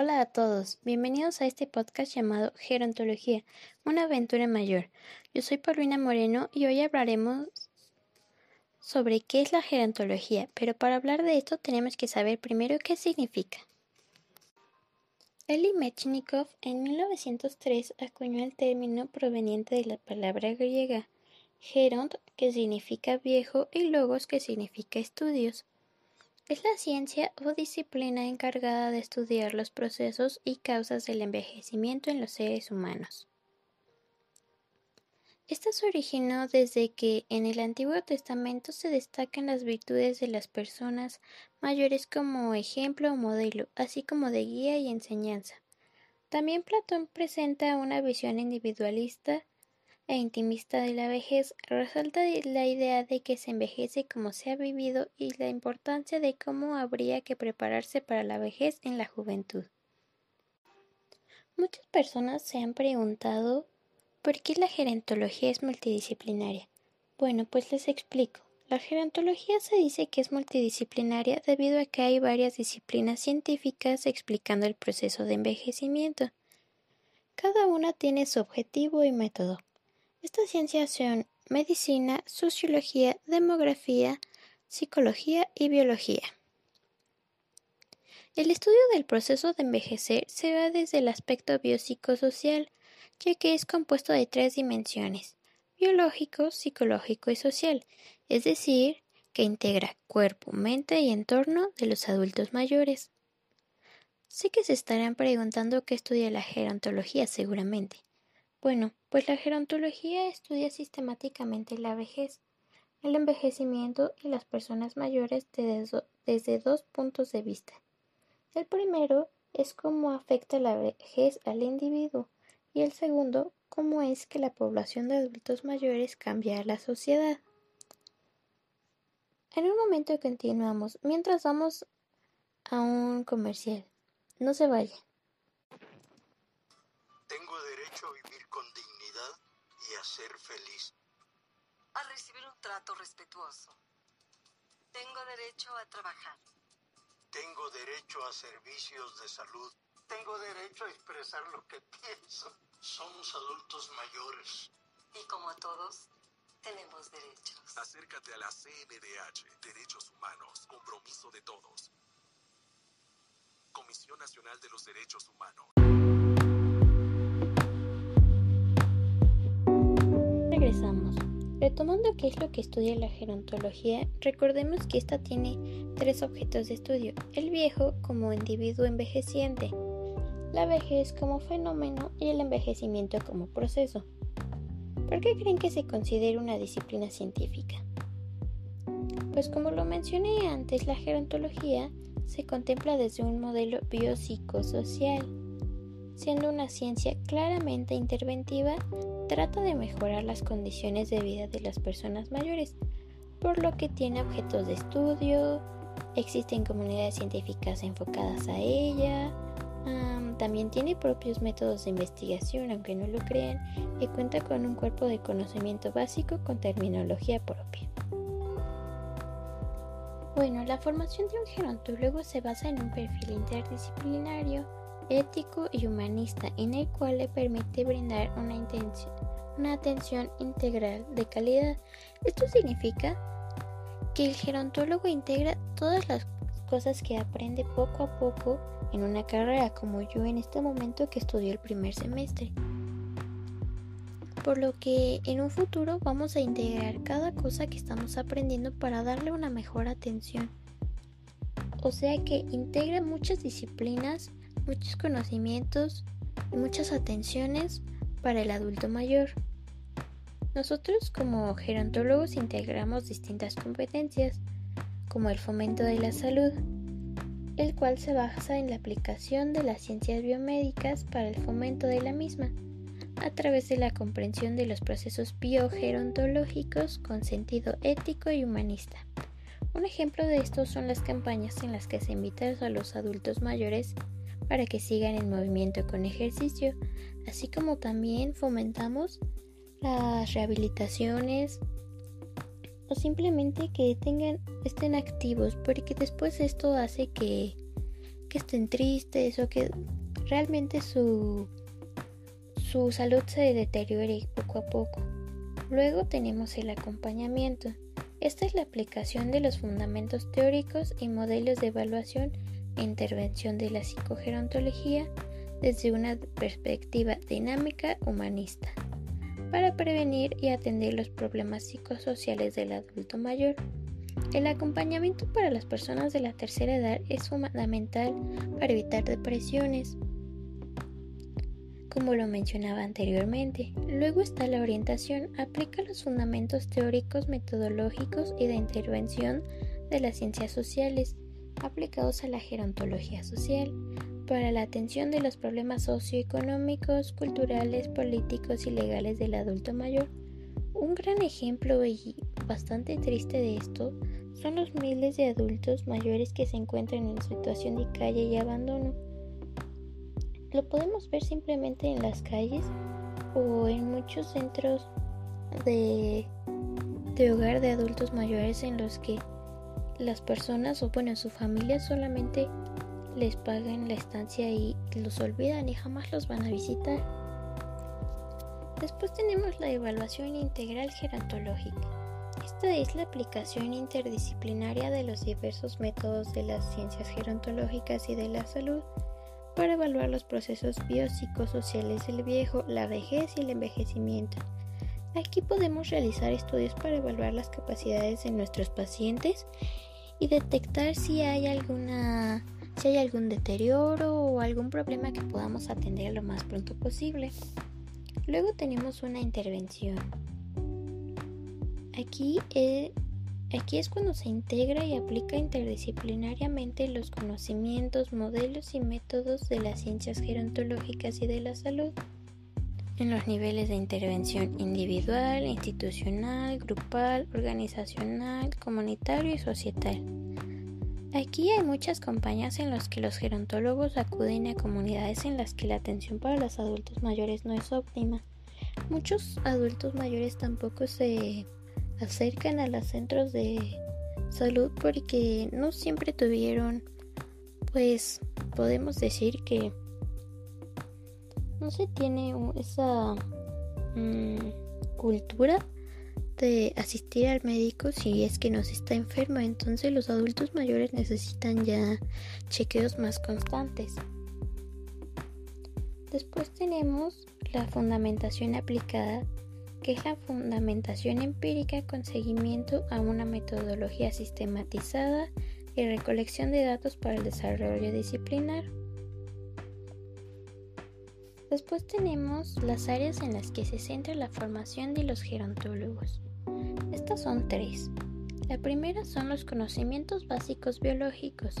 Hola a todos, bienvenidos a este podcast llamado Gerontología, una aventura mayor. Yo soy Paulina Moreno y hoy hablaremos sobre qué es la gerontología, pero para hablar de esto tenemos que saber primero qué significa. Eli Mechnikov en 1903 acuñó el término proveniente de la palabra griega geront, que significa viejo, y logos, que significa estudios. Es la ciencia o disciplina encargada de estudiar los procesos y causas del envejecimiento en los seres humanos. Esta se originó desde que en el Antiguo Testamento se destacan las virtudes de las personas mayores como ejemplo o modelo, así como de guía y enseñanza. También Platón presenta una visión individualista e intimista de la vejez, resalta la idea de que se envejece como se ha vivido y la importancia de cómo habría que prepararse para la vejez en la juventud. Muchas personas se han preguntado por qué la gerontología es multidisciplinaria. Bueno, pues les explico. La gerontología se dice que es multidisciplinaria debido a que hay varias disciplinas científicas explicando el proceso de envejecimiento. Cada una tiene su objetivo y método. Estas ciencias son medicina, sociología, demografía, psicología y biología. El estudio del proceso de envejecer se va desde el aspecto biopsicosocial, ya que es compuesto de tres dimensiones, biológico, psicológico y social, es decir, que integra cuerpo, mente y entorno de los adultos mayores. Sé que se estarán preguntando qué estudia la gerontología seguramente. Bueno, pues la gerontología estudia sistemáticamente la vejez, el envejecimiento y las personas mayores desde, dos puntos de vista. El primero es cómo afecta la vejez al individuo y el segundo, cómo es que la población de adultos mayores cambia a la sociedad. En un momento continuamos mientras vamos a un comercial. No se vaya. A ser feliz. A recibir un trato respetuoso. Tengo derecho a trabajar. Tengo derecho a servicios de salud. Tengo derecho a expresar lo que pienso. Somos adultos mayores. Y como todos, tenemos derechos. Acércate a la CNDH, Derechos Humanos, Compromiso de Todos. Comisión Nacional de los Derechos Humanos. Retomando qué es lo que estudia la gerontología, recordemos que esta tiene tres objetos de estudio. El viejo como individuo envejeciente, la vejez como fenómeno y el envejecimiento como proceso. ¿Por qué creen que se considera una disciplina científica? Pues como lo mencioné antes, la gerontología se contempla desde un modelo biopsicosocial siendo una ciencia claramente interventiva, trata de mejorar las condiciones de vida de las personas mayores, por lo que tiene objetos de estudio, existen comunidades científicas enfocadas a ella, también tiene propios métodos de investigación, aunque no lo crean, y cuenta con un cuerpo de conocimiento básico con terminología propia. Bueno, la formación de un gerontólogo se basa en un perfil interdisciplinario ético y humanista en el cual le permite brindar una, una atención integral de calidad. Esto significa que el gerontólogo integra todas las cosas que aprende poco a poco en una carrera, como yo en este momento que estudio el primer semestre. Por lo que en un futuro vamos a integrar cada cosa que estamos aprendiendo para darle una mejor atención. O sea que integra muchas disciplinas muchos conocimientos y muchas atenciones para el adulto mayor. Nosotros como gerontólogos integramos distintas competencias, como el fomento de la salud, el cual se basa en la aplicación de las ciencias biomédicas para el fomento de la misma, a través de la comprensión de los procesos biogerontológicos con sentido ético y humanista. Un ejemplo de esto son las campañas en las que se invita a los adultos mayores para que sigan en movimiento con ejercicio, así como también fomentamos las rehabilitaciones o simplemente que tengan estén activos porque después esto hace que que estén tristes o que realmente su, su salud se deteriore poco a poco. Luego tenemos el acompañamiento. Esta es la aplicación de los fundamentos teóricos y modelos de evaluación intervención de la psicogerontología desde una perspectiva dinámica humanista para prevenir y atender los problemas psicosociales del adulto mayor. El acompañamiento para las personas de la tercera edad es fundamental para evitar depresiones, como lo mencionaba anteriormente. Luego está la orientación, aplica los fundamentos teóricos, metodológicos y de intervención de las ciencias sociales aplicados a la gerontología social para la atención de los problemas socioeconómicos, culturales, políticos y legales del adulto mayor. Un gran ejemplo y bastante triste de esto son los miles de adultos mayores que se encuentran en situación de calle y abandono. Lo podemos ver simplemente en las calles o en muchos centros de, de hogar de adultos mayores en los que las personas o bueno su familia solamente les pagan la estancia y los olvidan y jamás los van a visitar. Después tenemos la evaluación integral gerontológica. Esta es la aplicación interdisciplinaria de los diversos métodos de las ciencias gerontológicas y de la salud para evaluar los procesos biopsicosociales del viejo, la vejez y el envejecimiento. Aquí podemos realizar estudios para evaluar las capacidades de nuestros pacientes y detectar si hay alguna si hay algún deterioro o algún problema que podamos atender lo más pronto posible. Luego tenemos una intervención. Aquí, eh, aquí es cuando se integra y aplica interdisciplinariamente los conocimientos, modelos y métodos de las ciencias gerontológicas y de la salud en los niveles de intervención individual, institucional, grupal, organizacional, comunitario y societal. Aquí hay muchas campañas en las que los gerontólogos acuden a comunidades en las que la atención para los adultos mayores no es óptima. Muchos adultos mayores tampoco se acercan a los centros de salud porque no siempre tuvieron, pues podemos decir que no se tiene esa mm, cultura de asistir al médico si es que nos está enfermo. Entonces los adultos mayores necesitan ya chequeos más constantes. Después tenemos la fundamentación aplicada, que es la fundamentación empírica con seguimiento a una metodología sistematizada y recolección de datos para el desarrollo disciplinar. Después tenemos las áreas en las que se centra la formación de los gerontólogos. Estas son tres. La primera son los conocimientos básicos biológicos.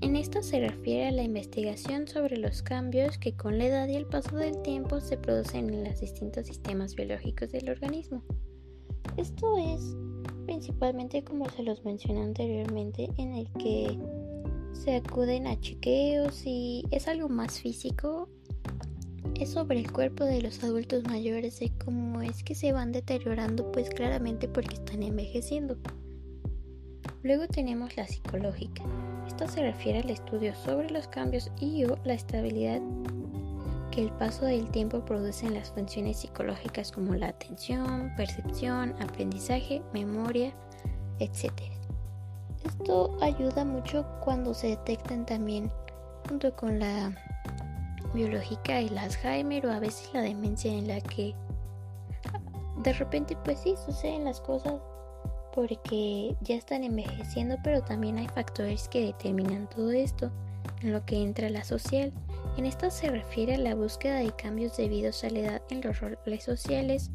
En esta se refiere a la investigación sobre los cambios que con la edad y el paso del tiempo se producen en los distintos sistemas biológicos del organismo. Esto es principalmente como se los mencioné anteriormente en el que se acuden a chequeos y es algo más físico es sobre el cuerpo de los adultos mayores y cómo es que se van deteriorando pues claramente porque están envejeciendo. Luego tenemos la psicológica. Esta se refiere al estudio sobre los cambios y o la estabilidad que el paso del tiempo produce en las funciones psicológicas como la atención, percepción, aprendizaje, memoria, etc. Esto ayuda mucho cuando se detectan también junto con la biológica, el Alzheimer o a veces la demencia en la que de repente pues sí suceden las cosas porque ya están envejeciendo, pero también hay factores que determinan todo esto, en lo que entra la social. En esto se refiere a la búsqueda de cambios debidos a la edad en los roles sociales,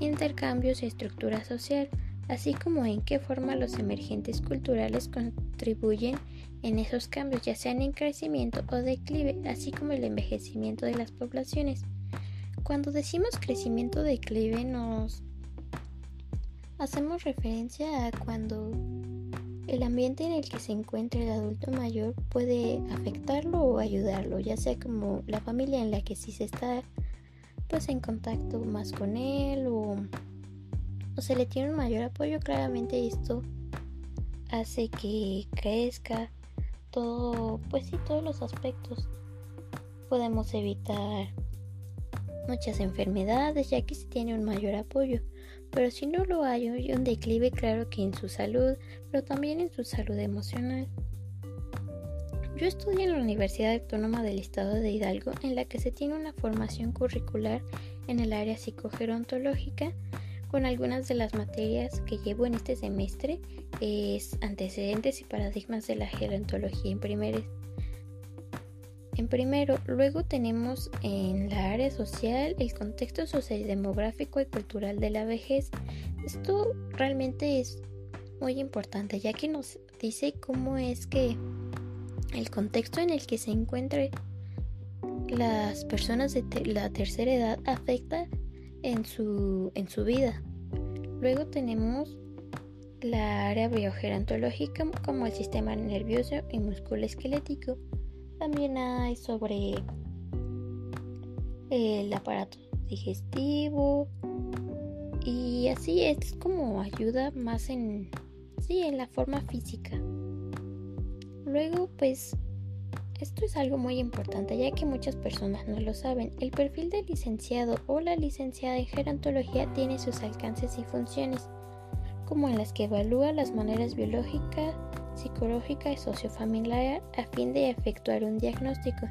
intercambios y estructura social, así como en qué forma los emergentes culturales contribuyen en esos cambios, ya sean en crecimiento o declive, así como el envejecimiento de las poblaciones. Cuando decimos crecimiento o declive nos hacemos referencia a cuando el ambiente en el que se encuentra el adulto mayor puede afectarlo o ayudarlo, ya sea como la familia en la que sí se está pues en contacto más con él o, o se le tiene un mayor apoyo, claramente esto hace que crezca todo, pues sí, todos los aspectos. Podemos evitar muchas enfermedades ya que se tiene un mayor apoyo, pero si no lo hay, hay un declive claro que en su salud, pero también en su salud emocional. Yo estudié en la Universidad Autónoma del Estado de Hidalgo, en la que se tiene una formación curricular en el área psicogerontológica, con algunas de las materias que llevo en este semestre es antecedentes y paradigmas de la gerontología en primer en primero, luego tenemos en la área social el contexto sociodemográfico y cultural de la vejez. Esto realmente es muy importante ya que nos dice cómo es que el contexto en el que se encuentran las personas de la tercera edad afecta en su, en su vida. Luego tenemos la área biogerontológica como el sistema nervioso y musculoesquelético. También hay sobre el aparato digestivo y así es como ayuda más en sí en la forma física. Luego pues esto es algo muy importante ya que muchas personas no lo saben. El perfil del licenciado o la licenciada en gerontología tiene sus alcances y funciones, como en las que evalúa las maneras biológicas, psicológica y sociofamiliar a fin de efectuar un diagnóstico.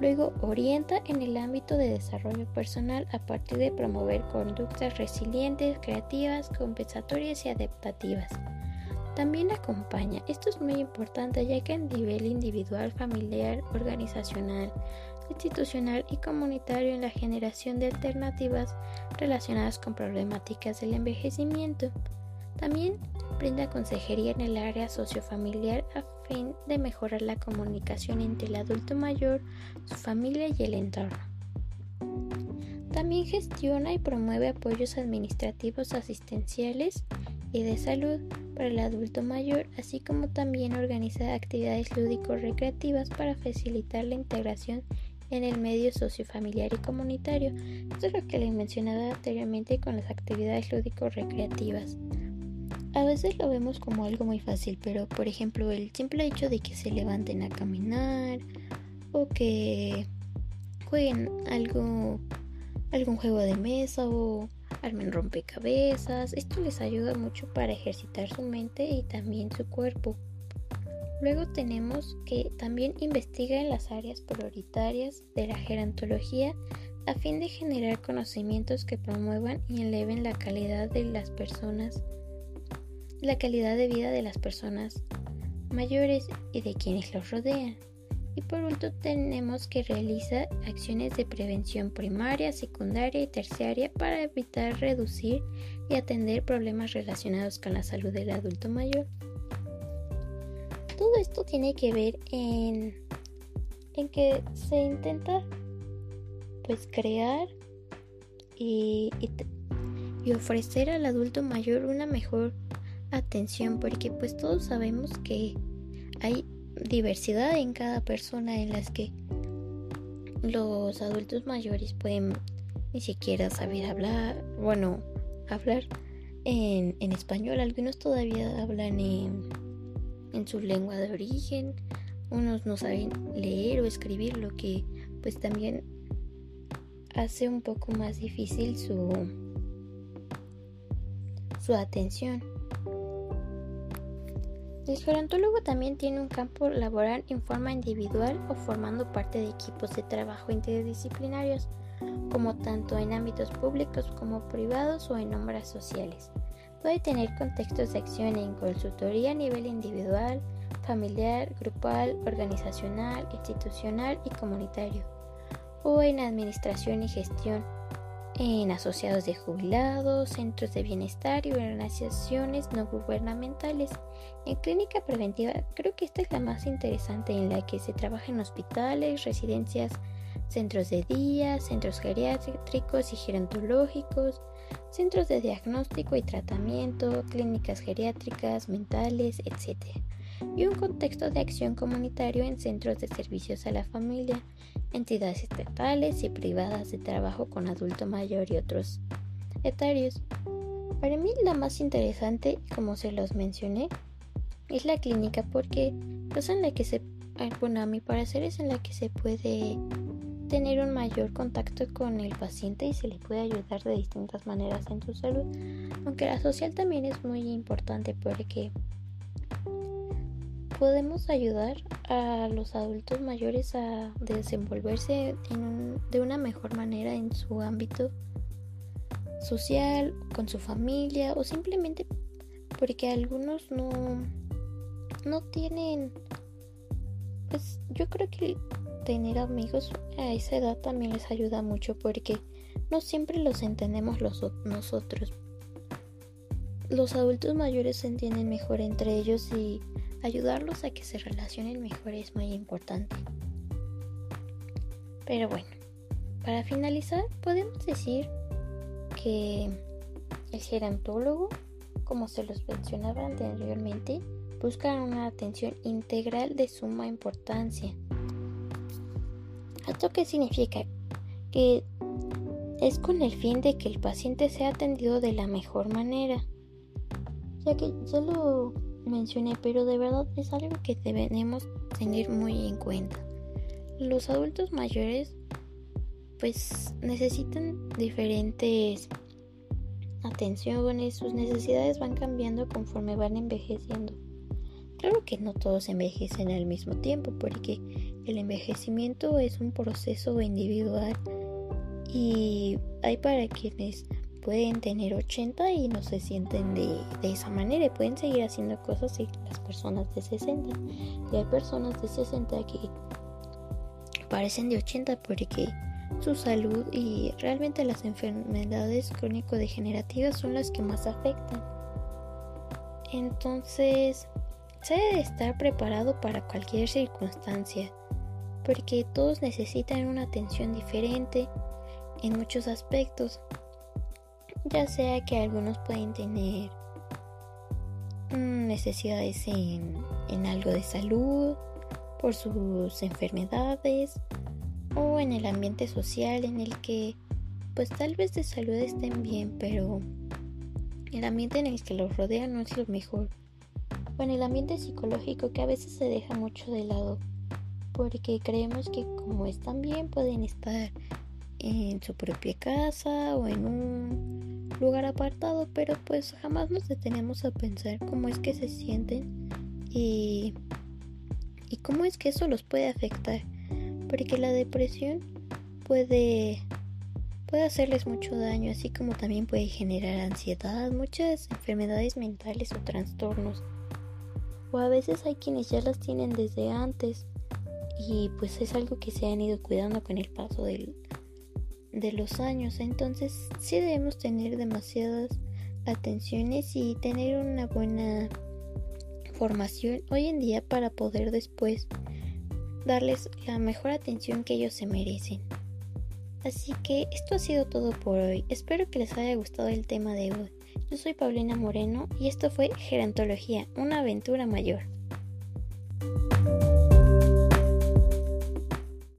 Luego orienta en el ámbito de desarrollo personal a partir de promover conductas resilientes, creativas, compensatorias y adaptativas. También acompaña, esto es muy importante ya que a nivel individual, familiar, organizacional, institucional y comunitario en la generación de alternativas relacionadas con problemáticas del envejecimiento. También brinda consejería en el área sociofamiliar a fin de mejorar la comunicación entre el adulto mayor, su familia y el entorno. También gestiona y promueve apoyos administrativos asistenciales y de salud para el adulto mayor, así como también organiza actividades lúdico-recreativas para facilitar la integración en el medio sociofamiliar y comunitario. Esto es lo que les mencionaba anteriormente con las actividades lúdico-recreativas. A veces lo vemos como algo muy fácil, pero por ejemplo el simple hecho de que se levanten a caminar o que jueguen algo, algún juego de mesa o armen rompecabezas. Esto les ayuda mucho para ejercitar su mente y también su cuerpo. Luego tenemos que también investiga en las áreas prioritarias de la gerontología a fin de generar conocimientos que promuevan y eleven la calidad de las personas, la calidad de vida de las personas mayores y de quienes los rodean. Y por último tenemos que realizar acciones de prevención primaria, secundaria y terciaria para evitar, reducir y atender problemas relacionados con la salud del adulto mayor. Todo esto tiene que ver en, en que se intenta pues crear y, y ofrecer al adulto mayor una mejor atención porque pues todos sabemos que hay diversidad en cada persona en las que los adultos mayores pueden ni siquiera saber hablar, bueno, hablar en, en español, algunos todavía hablan en, en su lengua de origen, unos no saben leer o escribir, lo que pues también hace un poco más difícil su, su atención. El gerontólogo también tiene un campo laboral en forma individual o formando parte de equipos de trabajo interdisciplinarios, como tanto en ámbitos públicos como privados o en obras sociales. Puede tener contextos de acción en consultoría a nivel individual, familiar, grupal, organizacional, institucional y comunitario, o en administración y gestión en asociados de jubilados, centros de bienestar y organizaciones no gubernamentales. En clínica preventiva creo que esta es la más interesante en la que se trabaja en hospitales, residencias, centros de día, centros geriátricos y gerontológicos, centros de diagnóstico y tratamiento, clínicas geriátricas, mentales, etc. Y un contexto de acción comunitario en centros de servicios a la familia, entidades estatales y privadas de trabajo con adulto mayor y otros etarios. Para mí la más interesante, como se los mencioné, es la clínica porque es en la que se, ah, bueno, a mi parecer es en la que se puede tener un mayor contacto con el paciente y se le puede ayudar de distintas maneras en su salud. Aunque la social también es muy importante porque podemos ayudar a los adultos mayores a desenvolverse de una mejor manera en su ámbito social, con su familia o simplemente porque algunos no, no tienen, pues yo creo que tener amigos a esa edad también les ayuda mucho porque no siempre los entendemos los, nosotros. Los adultos mayores se entienden mejor entre ellos y ayudarlos a que se relacionen mejor es muy importante. Pero bueno, para finalizar podemos decir que el gerontólogo, como se los mencionaba anteriormente, busca una atención integral de suma importancia. ¿Esto qué significa? Que es con el fin de que el paciente sea atendido de la mejor manera. Ya que ya lo mencioné, pero de verdad es algo que debemos tener muy en cuenta. Los adultos mayores pues necesitan diferentes atenciones, sus necesidades van cambiando conforme van envejeciendo. Claro que no todos envejecen al mismo tiempo, porque el envejecimiento es un proceso individual y hay para quienes pueden tener 80 y no se sienten de, esa manera y pueden seguir haciendo cosas y las personas de 60. Y hay personas de 60 que parecen de 80 porque su salud y realmente las enfermedades crónico-degenerativas son las que más afectan. Entonces, se debe estar preparado para cualquier circunstancia, porque todos necesitan una atención diferente en muchos aspectos, ya sea que algunos pueden tener necesidades en, en algo de salud, por sus enfermedades, o en el ambiente social en el que pues tal vez de salud estén bien, pero el ambiente en el que los rodean no es lo mejor. O en el ambiente psicológico que a veces se deja mucho de lado, porque creemos que como están bien pueden estar en su propia casa o en un lugar apartado, pero pues jamás nos detenemos a pensar cómo es que se sienten y, y cómo es que eso los puede afectar porque la depresión puede, puede hacerles mucho daño, así como también puede generar ansiedad, muchas enfermedades mentales o trastornos. O a veces hay quienes ya las tienen desde antes y pues es algo que se han ido cuidando con el paso del, de los años. Entonces sí debemos tener demasiadas atenciones y tener una buena formación hoy en día para poder después darles la mejor atención que ellos se merecen. Así que esto ha sido todo por hoy. Espero que les haya gustado el tema de hoy. Yo soy Paulina Moreno y esto fue Gerontología, una aventura mayor.